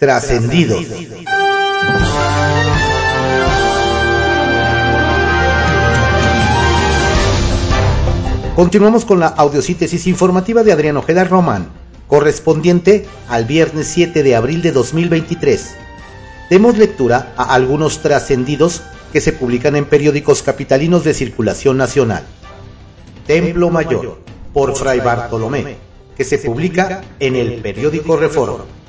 Trascendidos. Continuamos con la audiosíntesis informativa de Adrián Ojeda Román, correspondiente al viernes 7 de abril de 2023. Demos lectura a algunos trascendidos que se publican en periódicos capitalinos de circulación nacional. Templo Mayor, por Fray Bartolomé, que se publica en el periódico Reforma.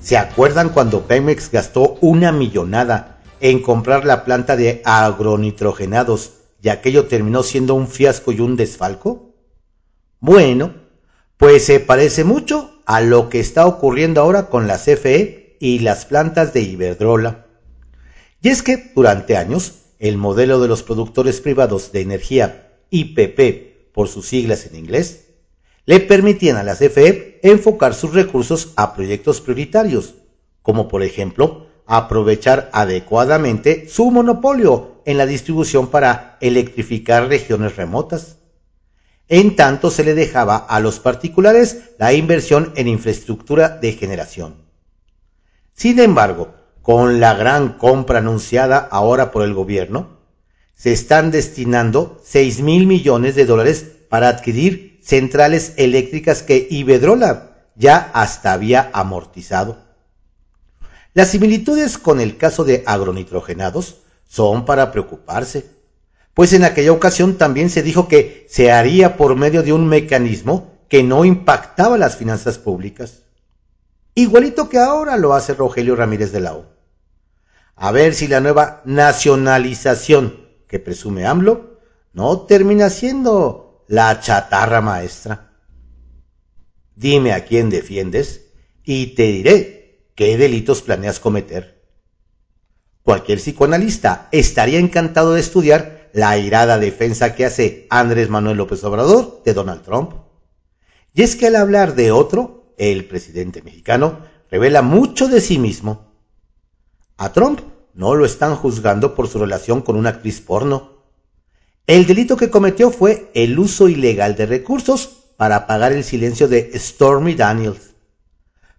¿Se acuerdan cuando Pemex gastó una millonada en comprar la planta de agronitrogenados y aquello terminó siendo un fiasco y un desfalco? Bueno, pues se parece mucho a lo que está ocurriendo ahora con la CFE y las plantas de Iberdrola. Y es que durante años el modelo de los productores privados de energía IPP por sus siglas en inglés le permitían a la CFE enfocar sus recursos a proyectos prioritarios, como por ejemplo aprovechar adecuadamente su monopolio en la distribución para electrificar regiones remotas. En tanto se le dejaba a los particulares la inversión en infraestructura de generación. Sin embargo, con la gran compra anunciada ahora por el gobierno, se están destinando 6 mil millones de dólares para adquirir centrales eléctricas que Iberdrola ya hasta había amortizado. Las similitudes con el caso de agronitrogenados son para preocuparse, pues en aquella ocasión también se dijo que se haría por medio de un mecanismo que no impactaba las finanzas públicas. Igualito que ahora lo hace Rogelio Ramírez de la O. A ver si la nueva nacionalización que presume AMLO no termina siendo la chatarra maestra. Dime a quién defiendes y te diré ¿Qué delitos planeas cometer? Cualquier psicoanalista estaría encantado de estudiar la airada defensa que hace Andrés Manuel López Obrador de Donald Trump. Y es que al hablar de otro, el presidente mexicano revela mucho de sí mismo. A Trump no lo están juzgando por su relación con una actriz porno. El delito que cometió fue el uso ilegal de recursos para pagar el silencio de Stormy Daniels.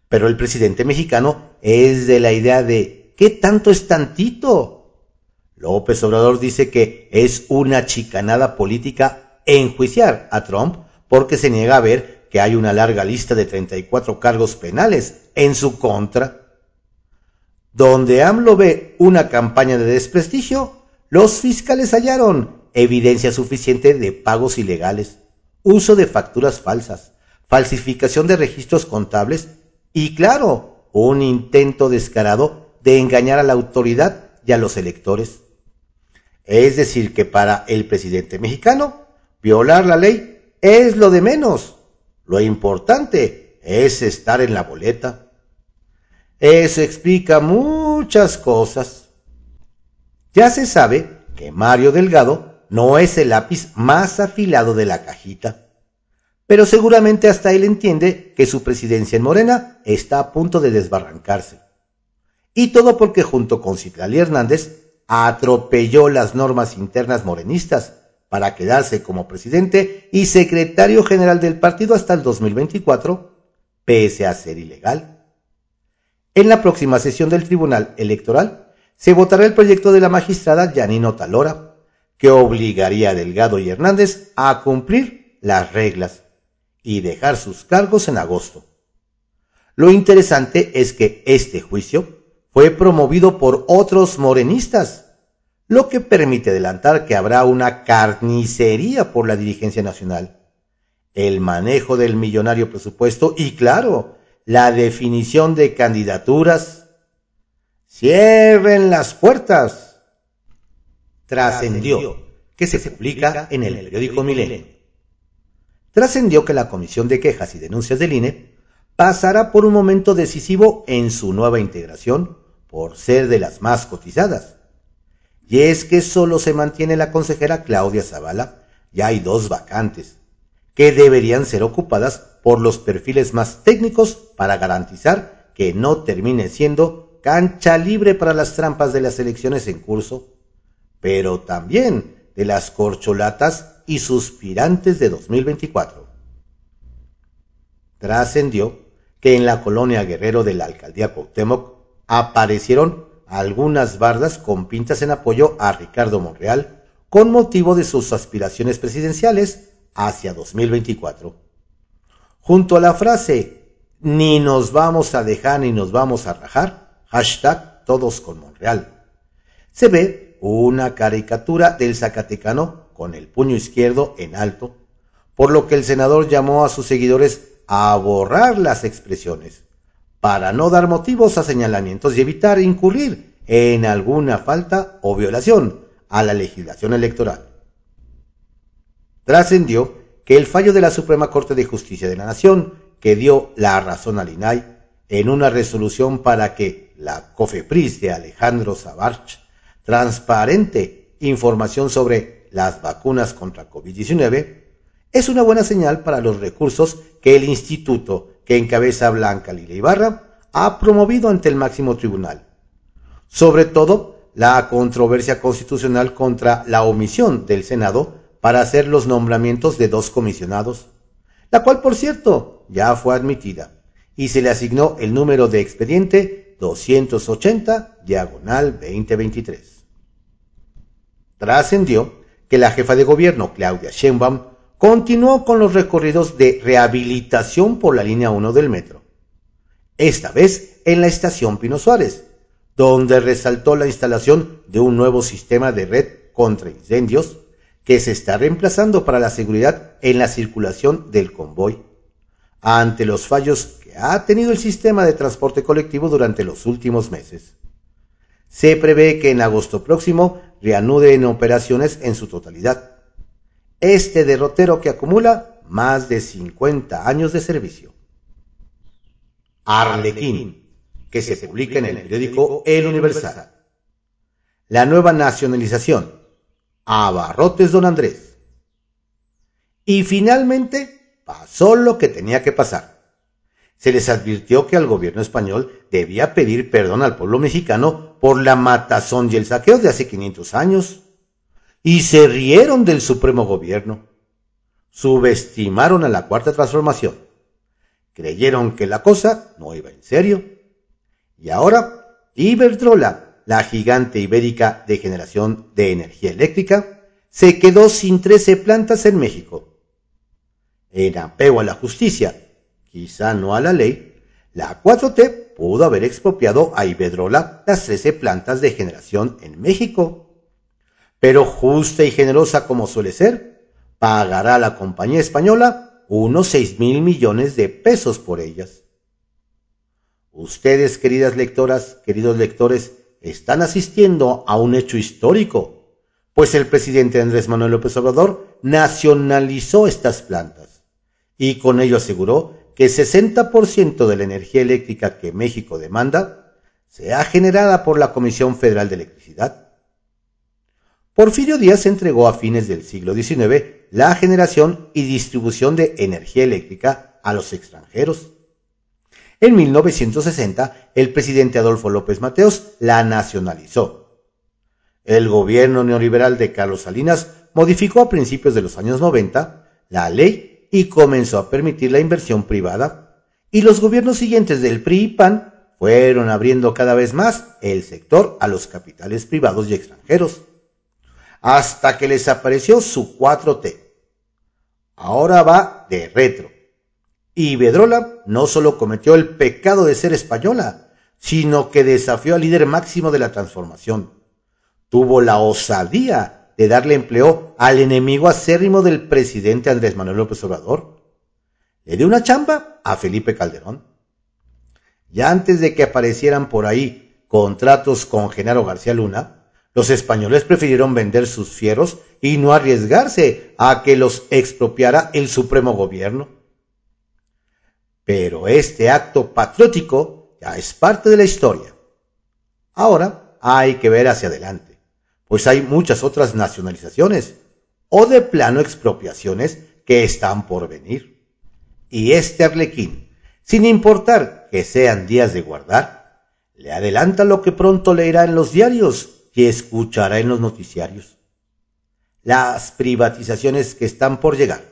Pero el presidente mexicano es de la idea de ¿qué tanto es tantito? López Obrador dice que es una chicanada política enjuiciar a Trump porque se niega a ver que hay una larga lista de 34 cargos penales en su contra. Donde AMLO ve una campaña de desprestigio, los fiscales hallaron evidencia suficiente de pagos ilegales, uso de facturas falsas, falsificación de registros contables y claro, un intento descarado de engañar a la autoridad y a los electores. Es decir, que para el presidente mexicano, violar la ley es lo de menos. Lo importante es estar en la boleta. Eso explica muchas cosas. Ya se sabe que Mario Delgado no es el lápiz más afilado de la cajita pero seguramente hasta él entiende que su presidencia en Morena está a punto de desbarrancarse. Y todo porque junto con Citlali Hernández atropelló las normas internas morenistas para quedarse como presidente y secretario general del partido hasta el 2024, pese a ser ilegal. En la próxima sesión del Tribunal Electoral se votará el proyecto de la magistrada Yanino Talora, que obligaría a Delgado y Hernández a cumplir las reglas y dejar sus cargos en agosto. Lo interesante es que este juicio fue promovido por otros morenistas, lo que permite adelantar que habrá una carnicería por la dirigencia nacional, el manejo del millonario presupuesto y, claro, la definición de candidaturas. Cierren las puertas. Trascendió que se publica en el periódico Milenio trascendió que la Comisión de Quejas y Denuncias del INE pasará por un momento decisivo en su nueva integración por ser de las más cotizadas. Y es que solo se mantiene la consejera Claudia Zavala y hay dos vacantes, que deberían ser ocupadas por los perfiles más técnicos para garantizar que no termine siendo cancha libre para las trampas de las elecciones en curso, pero también de las corcholatas y suspirantes de 2024. Trascendió que en la colonia Guerrero de la alcaldía Cuauhtémoc aparecieron algunas bardas con pintas en apoyo a Ricardo Monreal con motivo de sus aspiraciones presidenciales hacia 2024. Junto a la frase ni nos vamos a dejar ni nos vamos a rajar, hashtag todos con Monreal, se ve una caricatura del Zacatecano con el puño izquierdo en alto, por lo que el senador llamó a sus seguidores a borrar las expresiones, para no dar motivos a señalamientos y evitar incurrir en alguna falta o violación a la legislación electoral. Trascendió que el fallo de la Suprema Corte de Justicia de la Nación, que dio la razón al INAI en una resolución para que la COFEPRIS de Alejandro Sabarch transparente información sobre las vacunas contra COVID-19, es una buena señal para los recursos que el instituto que encabeza Blanca Lila Ibarra ha promovido ante el máximo tribunal. Sobre todo, la controversia constitucional contra la omisión del Senado para hacer los nombramientos de dos comisionados, la cual, por cierto, ya fue admitida y se le asignó el número de expediente 280 diagonal 2023. Trascendió que la jefa de gobierno, Claudia Sheinbaum, continuó con los recorridos de rehabilitación por la línea 1 del metro, esta vez en la estación Pino Suárez, donde resaltó la instalación de un nuevo sistema de red contra incendios que se está reemplazando para la seguridad en la circulación del convoy, ante los fallos que ha tenido el sistema de transporte colectivo durante los últimos meses. Se prevé que en agosto próximo reanude en operaciones en su totalidad este derrotero que acumula más de 50 años de servicio. Arlequín, que se publica en el periódico El Universal. La nueva nacionalización. Abarrotes Don Andrés. Y finalmente pasó lo que tenía que pasar. Se les advirtió que al gobierno español debía pedir perdón al pueblo mexicano por la matazón y el saqueo de hace 500 años y se rieron del Supremo Gobierno. Subestimaron a la Cuarta Transformación. Creyeron que la cosa no iba en serio. Y ahora, Iberdrola, la gigante ibérica de generación de energía eléctrica, se quedó sin 13 plantas en México. En apego a la justicia, quizá no a la ley, la 4T pudo haber expropiado a Iberdrola las 13 plantas de generación en México pero justa y generosa como suele ser, pagará a la compañía española unos seis mil millones de pesos por ellas. Ustedes, queridas lectoras, queridos lectores, están asistiendo a un hecho histórico, pues el presidente Andrés Manuel López Obrador nacionalizó estas plantas y con ello aseguró que el 60% de la energía eléctrica que México demanda sea generada por la Comisión Federal de Electricidad Porfirio Díaz entregó a fines del siglo XIX la generación y distribución de energía eléctrica a los extranjeros. En 1960, el presidente Adolfo López Mateos la nacionalizó. El gobierno neoliberal de Carlos Salinas modificó a principios de los años 90 la ley y comenzó a permitir la inversión privada, y los gobiernos siguientes del PRI y PAN fueron abriendo cada vez más el sector a los capitales privados y extranjeros hasta que les apareció su 4T. Ahora va de retro. Y Bedrola no solo cometió el pecado de ser española, sino que desafió al líder máximo de la transformación. Tuvo la osadía de darle empleo al enemigo acérrimo del presidente Andrés Manuel López Obrador. Le dio una chamba a Felipe Calderón. Ya antes de que aparecieran por ahí contratos con Genaro García Luna, los españoles prefirieron vender sus fieros y no arriesgarse a que los expropiara el supremo gobierno. Pero este acto patriótico ya es parte de la historia. Ahora hay que ver hacia adelante, pues hay muchas otras nacionalizaciones o de plano expropiaciones que están por venir. Y este arlequín, sin importar que sean días de guardar, le adelanta lo que pronto leerá en los diarios que escuchará en los noticiarios. Las privatizaciones que están por llegar.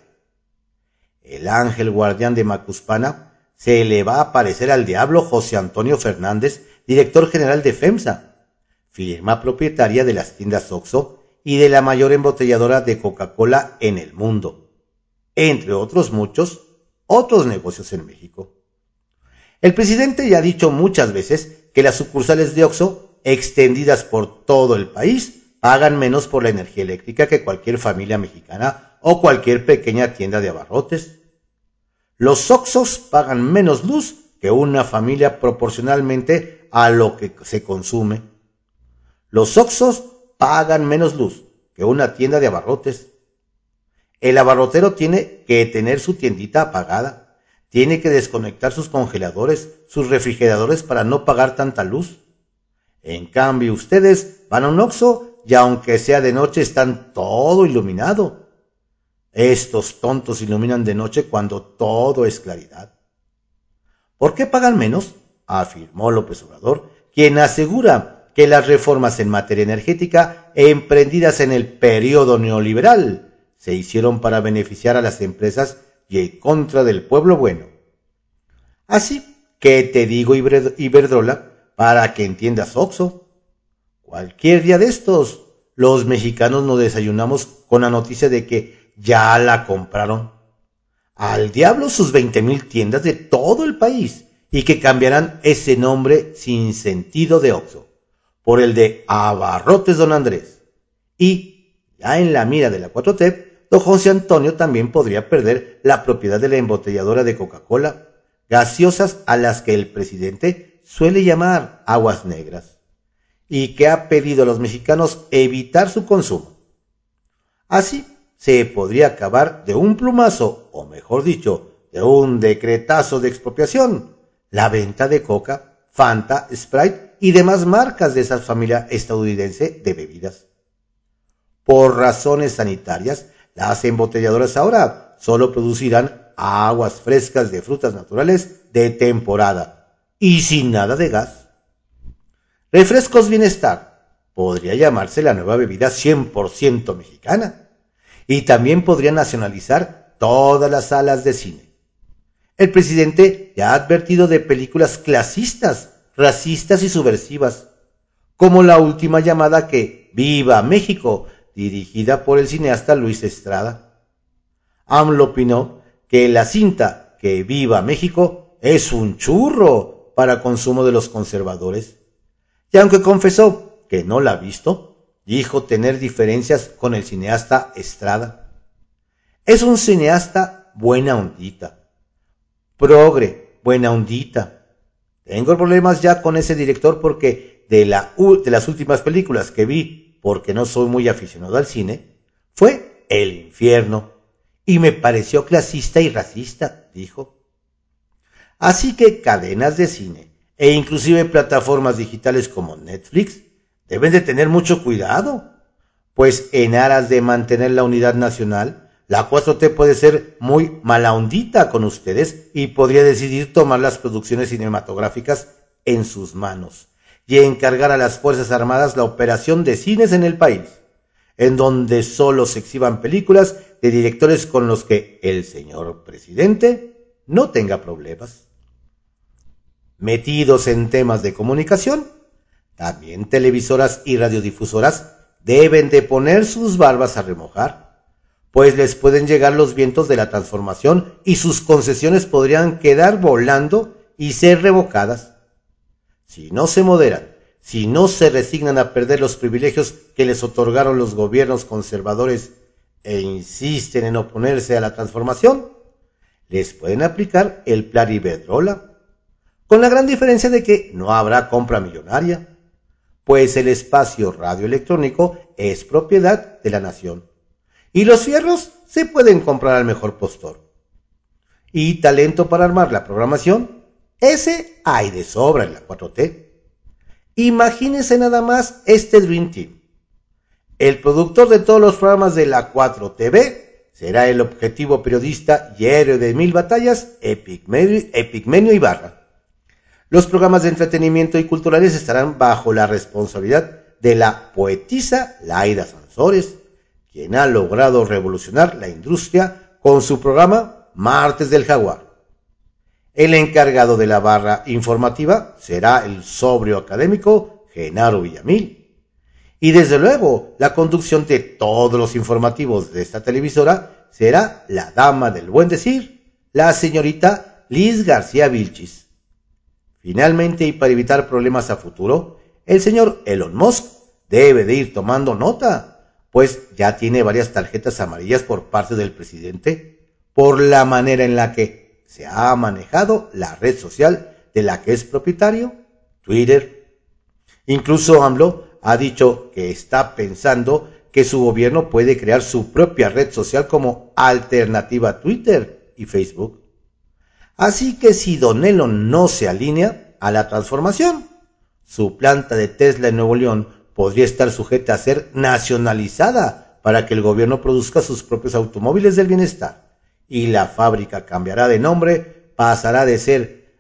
El ángel guardián de Macuspana se le va a aparecer al diablo José Antonio Fernández, director general de FEMSA, firma propietaria de las tiendas Oxxo y de la mayor embotelladora de Coca-Cola en el mundo, entre otros muchos otros negocios en México. El presidente ya ha dicho muchas veces que las sucursales de Oxxo, extendidas por todo el país, pagan menos por la energía eléctrica que cualquier familia mexicana o cualquier pequeña tienda de abarrotes. Los Oxos pagan menos luz que una familia proporcionalmente a lo que se consume. Los Oxos pagan menos luz que una tienda de abarrotes. El abarrotero tiene que tener su tiendita apagada, tiene que desconectar sus congeladores, sus refrigeradores para no pagar tanta luz. En cambio, ustedes van a un Oxo y aunque sea de noche están todo iluminado. Estos tontos iluminan de noche cuando todo es claridad. ¿Por qué pagan menos? afirmó López Obrador, quien asegura que las reformas en materia energética emprendidas en el periodo neoliberal se hicieron para beneficiar a las empresas y en contra del pueblo bueno. Así que te digo, Iberdrola, para que entiendas Oxo. Cualquier día de estos, los mexicanos nos desayunamos con la noticia de que ya la compraron. Al diablo sus veinte mil tiendas de todo el país y que cambiarán ese nombre sin sentido de Oxo por el de Abarrotes Don Andrés. Y, ya en la mira de la 4T, don José Antonio también podría perder la propiedad de la embotelladora de Coca-Cola, gaseosas a las que el presidente suele llamar aguas negras, y que ha pedido a los mexicanos evitar su consumo. Así, se podría acabar de un plumazo, o mejor dicho, de un decretazo de expropiación, la venta de coca, Fanta, Sprite y demás marcas de esa familia estadounidense de bebidas. Por razones sanitarias, las embotelladoras ahora solo producirán aguas frescas de frutas naturales de temporada y sin nada de gas. Refrescos Bienestar podría llamarse la nueva bebida 100% mexicana y también podría nacionalizar todas las salas de cine. El presidente ya ha advertido de películas clasistas, racistas y subversivas, como la última llamada que Viva México, dirigida por el cineasta Luis Estrada. AMLO opinó que la cinta que Viva México es un churro para consumo de los conservadores. Y aunque confesó que no la ha visto, dijo tener diferencias con el cineasta Estrada. Es un cineasta buena ondita. Progre, buena ondita. Tengo problemas ya con ese director porque de, la, de las últimas películas que vi, porque no soy muy aficionado al cine, fue El infierno. Y me pareció clasista y racista, dijo. Así que cadenas de cine e inclusive plataformas digitales como Netflix deben de tener mucho cuidado, pues en aras de mantener la unidad nacional, la 4T puede ser muy malaondita con ustedes y podría decidir tomar las producciones cinematográficas en sus manos y encargar a las Fuerzas Armadas la operación de cines en el país, en donde solo se exhiban películas de directores con los que el señor presidente no tenga problemas. Metidos en temas de comunicación, también televisoras y radiodifusoras deben de poner sus barbas a remojar, pues les pueden llegar los vientos de la transformación y sus concesiones podrían quedar volando y ser revocadas. Si no se moderan, si no se resignan a perder los privilegios que les otorgaron los gobiernos conservadores e insisten en oponerse a la transformación, les pueden aplicar el plan Iberdrola, con la gran diferencia de que no habrá compra millonaria, pues el espacio radioelectrónico es propiedad de la nación. Y los fierros se pueden comprar al mejor postor. Y talento para armar la programación, ese hay de sobra en la 4T. Imagínense nada más este Dream Team. El productor de todos los programas de la 4TV será el objetivo periodista y héroe de mil batallas, Epigmenio Ibarra. Los programas de entretenimiento y culturales estarán bajo la responsabilidad de la poetisa Laida Sansores, quien ha logrado revolucionar la industria con su programa Martes del Jaguar. El encargado de la barra informativa será el sobrio académico Genaro Villamil. Y desde luego, la conducción de todos los informativos de esta televisora será la dama del buen decir, la señorita Liz García Vilchis. Finalmente, y para evitar problemas a futuro, el señor Elon Musk debe de ir tomando nota, pues ya tiene varias tarjetas amarillas por parte del presidente por la manera en la que se ha manejado la red social de la que es propietario, Twitter. Incluso AMLO ha dicho que está pensando que su gobierno puede crear su propia red social como alternativa a Twitter y Facebook. Así que si Don no se alinea a la transformación, su planta de Tesla en Nuevo León podría estar sujeta a ser nacionalizada para que el gobierno produzca sus propios automóviles del bienestar y la fábrica cambiará de nombre, pasará de ser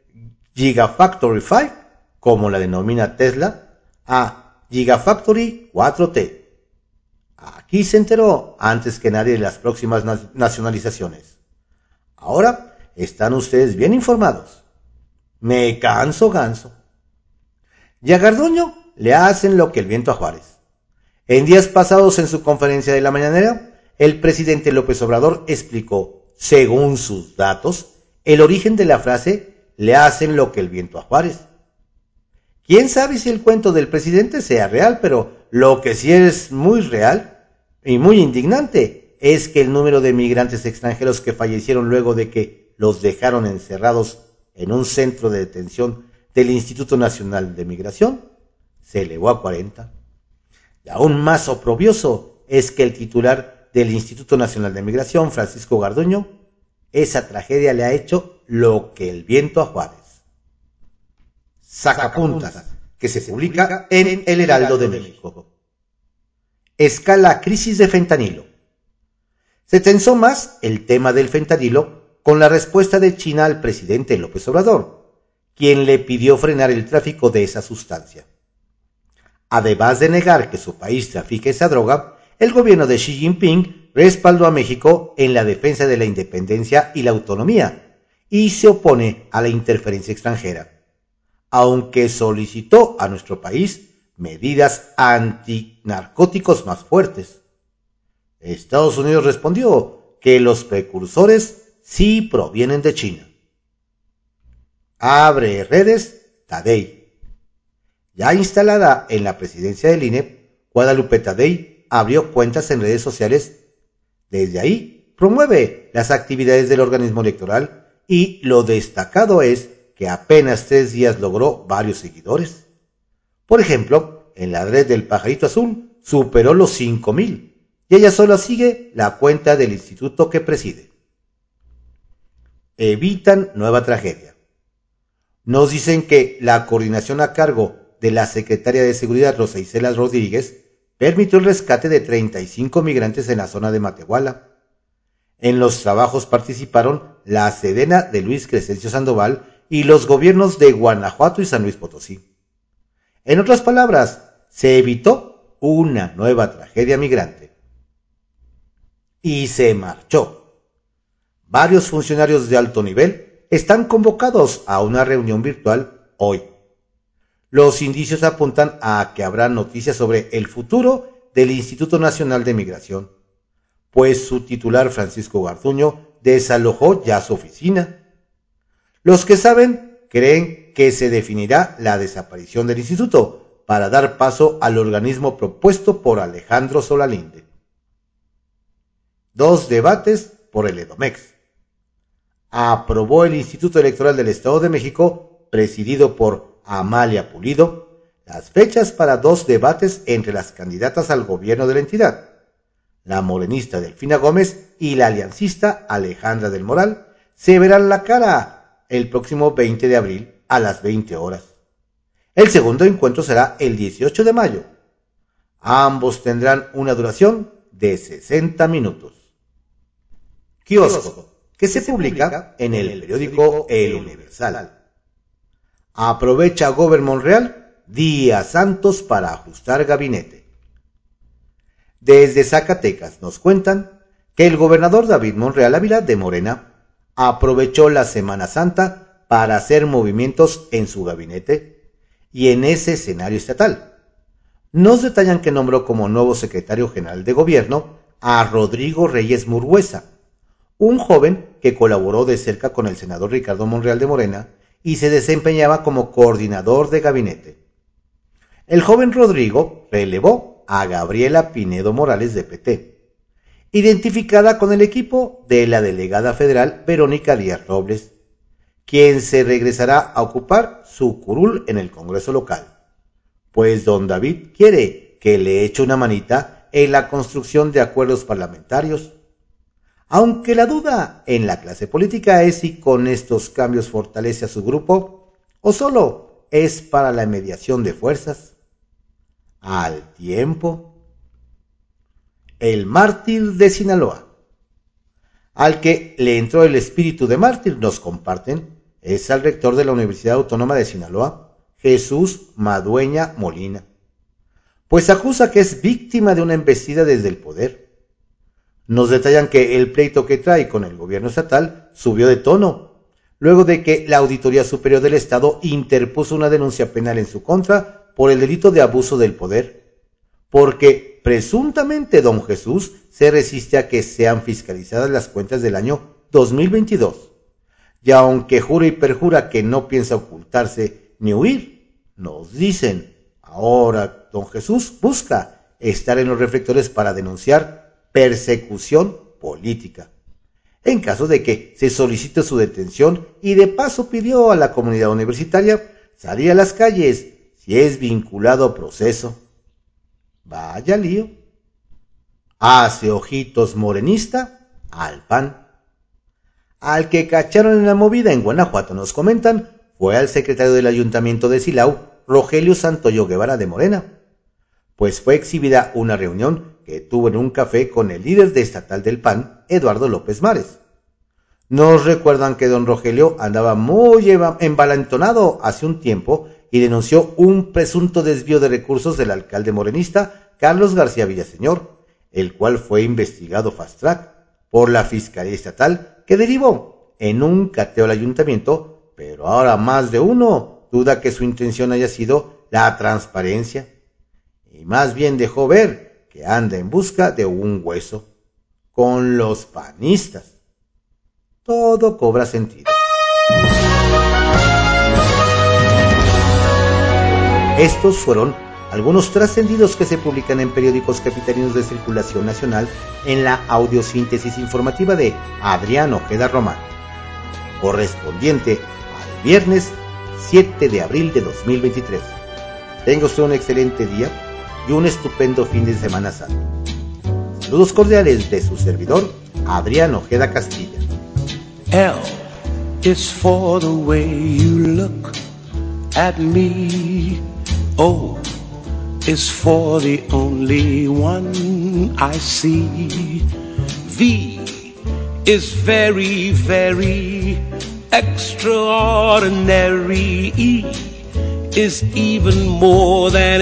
Gigafactory 5, como la denomina Tesla, a Gigafactory 4T. Aquí se enteró antes que nadie de las próximas nacionalizaciones. Ahora están ustedes bien informados. Me canso ganso. Y a le hacen lo que el viento a Juárez. En días pasados en su conferencia de la mañanera, el presidente López Obrador explicó según sus datos, el origen de la frase le hacen lo que el viento a Juárez. Quién sabe si el cuento del presidente sea real, pero lo que sí es muy real y muy indignante es que el número de migrantes extranjeros que fallecieron luego de que los dejaron encerrados en un centro de detención del Instituto Nacional de Migración se elevó a 40. Y aún más oprobioso es que el titular del Instituto Nacional de Migración, Francisco Garduño, esa tragedia le ha hecho lo que el viento a Juárez. Sacapuntas, que se publica en El Heraldo de México. Escala crisis de fentanilo. Se tensó más el tema del fentanilo con la respuesta de China al presidente López Obrador, quien le pidió frenar el tráfico de esa sustancia. Además de negar que su país trafique esa droga, el gobierno de Xi Jinping respaldó a México en la defensa de la independencia y la autonomía y se opone a la interferencia extranjera, aunque solicitó a nuestro país medidas antinarcóticos más fuertes. Estados Unidos respondió que los precursores sí provienen de China. Abre redes Tadei. Ya instalada en la presidencia del INE, Guadalupe Tadei abrió cuentas en redes sociales. Desde ahí promueve las actividades del organismo electoral y lo destacado es que apenas tres días logró varios seguidores. Por ejemplo, en la red del pajarito azul superó los 5.000 y ella solo sigue la cuenta del instituto que preside. Evitan nueva tragedia. Nos dicen que la coordinación a cargo de la secretaria de Seguridad Rosa Isela Rodríguez permitió el rescate de 35 migrantes en la zona de Matehuala. En los trabajos participaron la Sedena de Luis Crescencio Sandoval y los gobiernos de Guanajuato y San Luis Potosí. En otras palabras, se evitó una nueva tragedia migrante. Y se marchó. Varios funcionarios de alto nivel están convocados a una reunión virtual hoy los indicios apuntan a que habrá noticias sobre el futuro del Instituto Nacional de Migración, pues su titular Francisco Garduño desalojó ya su oficina. Los que saben creen que se definirá la desaparición del instituto para dar paso al organismo propuesto por Alejandro Solalinde. Dos debates por el EDOMEX. Aprobó el Instituto Electoral del Estado de México, presidido por Amalia Pulido las fechas para dos debates entre las candidatas al gobierno de la entidad, la morenista Delfina Gómez y la aliancista Alejandra del Moral, se verán la cara el próximo 20 de abril a las 20 horas. El segundo encuentro será el 18 de mayo. Ambos tendrán una duración de 60 minutos. Kiosco, que se publica en el periódico El Universal. Aprovecha Gober Monreal días santos para ajustar gabinete. Desde Zacatecas nos cuentan que el gobernador David Monreal Ávila de Morena aprovechó la Semana Santa para hacer movimientos en su gabinete y en ese escenario estatal. Nos detallan que nombró como nuevo secretario general de gobierno a Rodrigo Reyes Murguesa, un joven que colaboró de cerca con el senador Ricardo Monreal de Morena y se desempeñaba como coordinador de gabinete. El joven Rodrigo relevó a Gabriela Pinedo Morales de PT, identificada con el equipo de la delegada federal Verónica Díaz Robles, quien se regresará a ocupar su curul en el Congreso local pues don David quiere que le eche una manita en la construcción de acuerdos parlamentarios. Aunque la duda en la clase política es si con estos cambios fortalece a su grupo o solo es para la mediación de fuerzas. Al tiempo, el mártir de Sinaloa. Al que le entró el espíritu de mártir, nos comparten, es al rector de la Universidad Autónoma de Sinaloa, Jesús Madueña Molina, pues acusa que es víctima de una embestida desde el poder. Nos detallan que el pleito que trae con el gobierno estatal subió de tono, luego de que la Auditoría Superior del Estado interpuso una denuncia penal en su contra por el delito de abuso del poder, porque presuntamente don Jesús se resiste a que sean fiscalizadas las cuentas del año 2022. Y aunque jura y perjura que no piensa ocultarse ni huir. Nos dicen, ahora don Jesús busca estar en los reflectores para denunciar persecución política. En caso de que se solicite su detención y de paso pidió a la comunidad universitaria salir a las calles si es vinculado a proceso. Vaya lío. Hace ojitos morenista al pan. Al que cacharon en la movida en Guanajuato nos comentan fue al secretario del Ayuntamiento de Silao, Rogelio Santoyo Guevara de Morena, pues fue exhibida una reunión que tuvo en un café con el líder de estatal del PAN, Eduardo López Mares. Nos recuerdan que don Rogelio andaba muy embalantonado hace un tiempo y denunció un presunto desvío de recursos del alcalde morenista Carlos García Villaseñor, el cual fue investigado fast track por la Fiscalía Estatal que derivó en un cateo al ayuntamiento pero ahora más de uno duda que su intención haya sido la transparencia y más bien dejó ver que anda en busca de un hueso con los panistas. Todo cobra sentido. Estos fueron algunos trascendidos que se publican en periódicos capitalinos de circulación nacional en la audiosíntesis informativa de Adrián Ojeda Román, correspondiente viernes 7 de abril de 2023. Tenga usted un excelente día y un estupendo fin de semana santo. Saludos cordiales de su servidor, Adrián Ojeda Castilla. L is for the way you look at me. O is for the only one I see. V is very, very extraordinary is even more than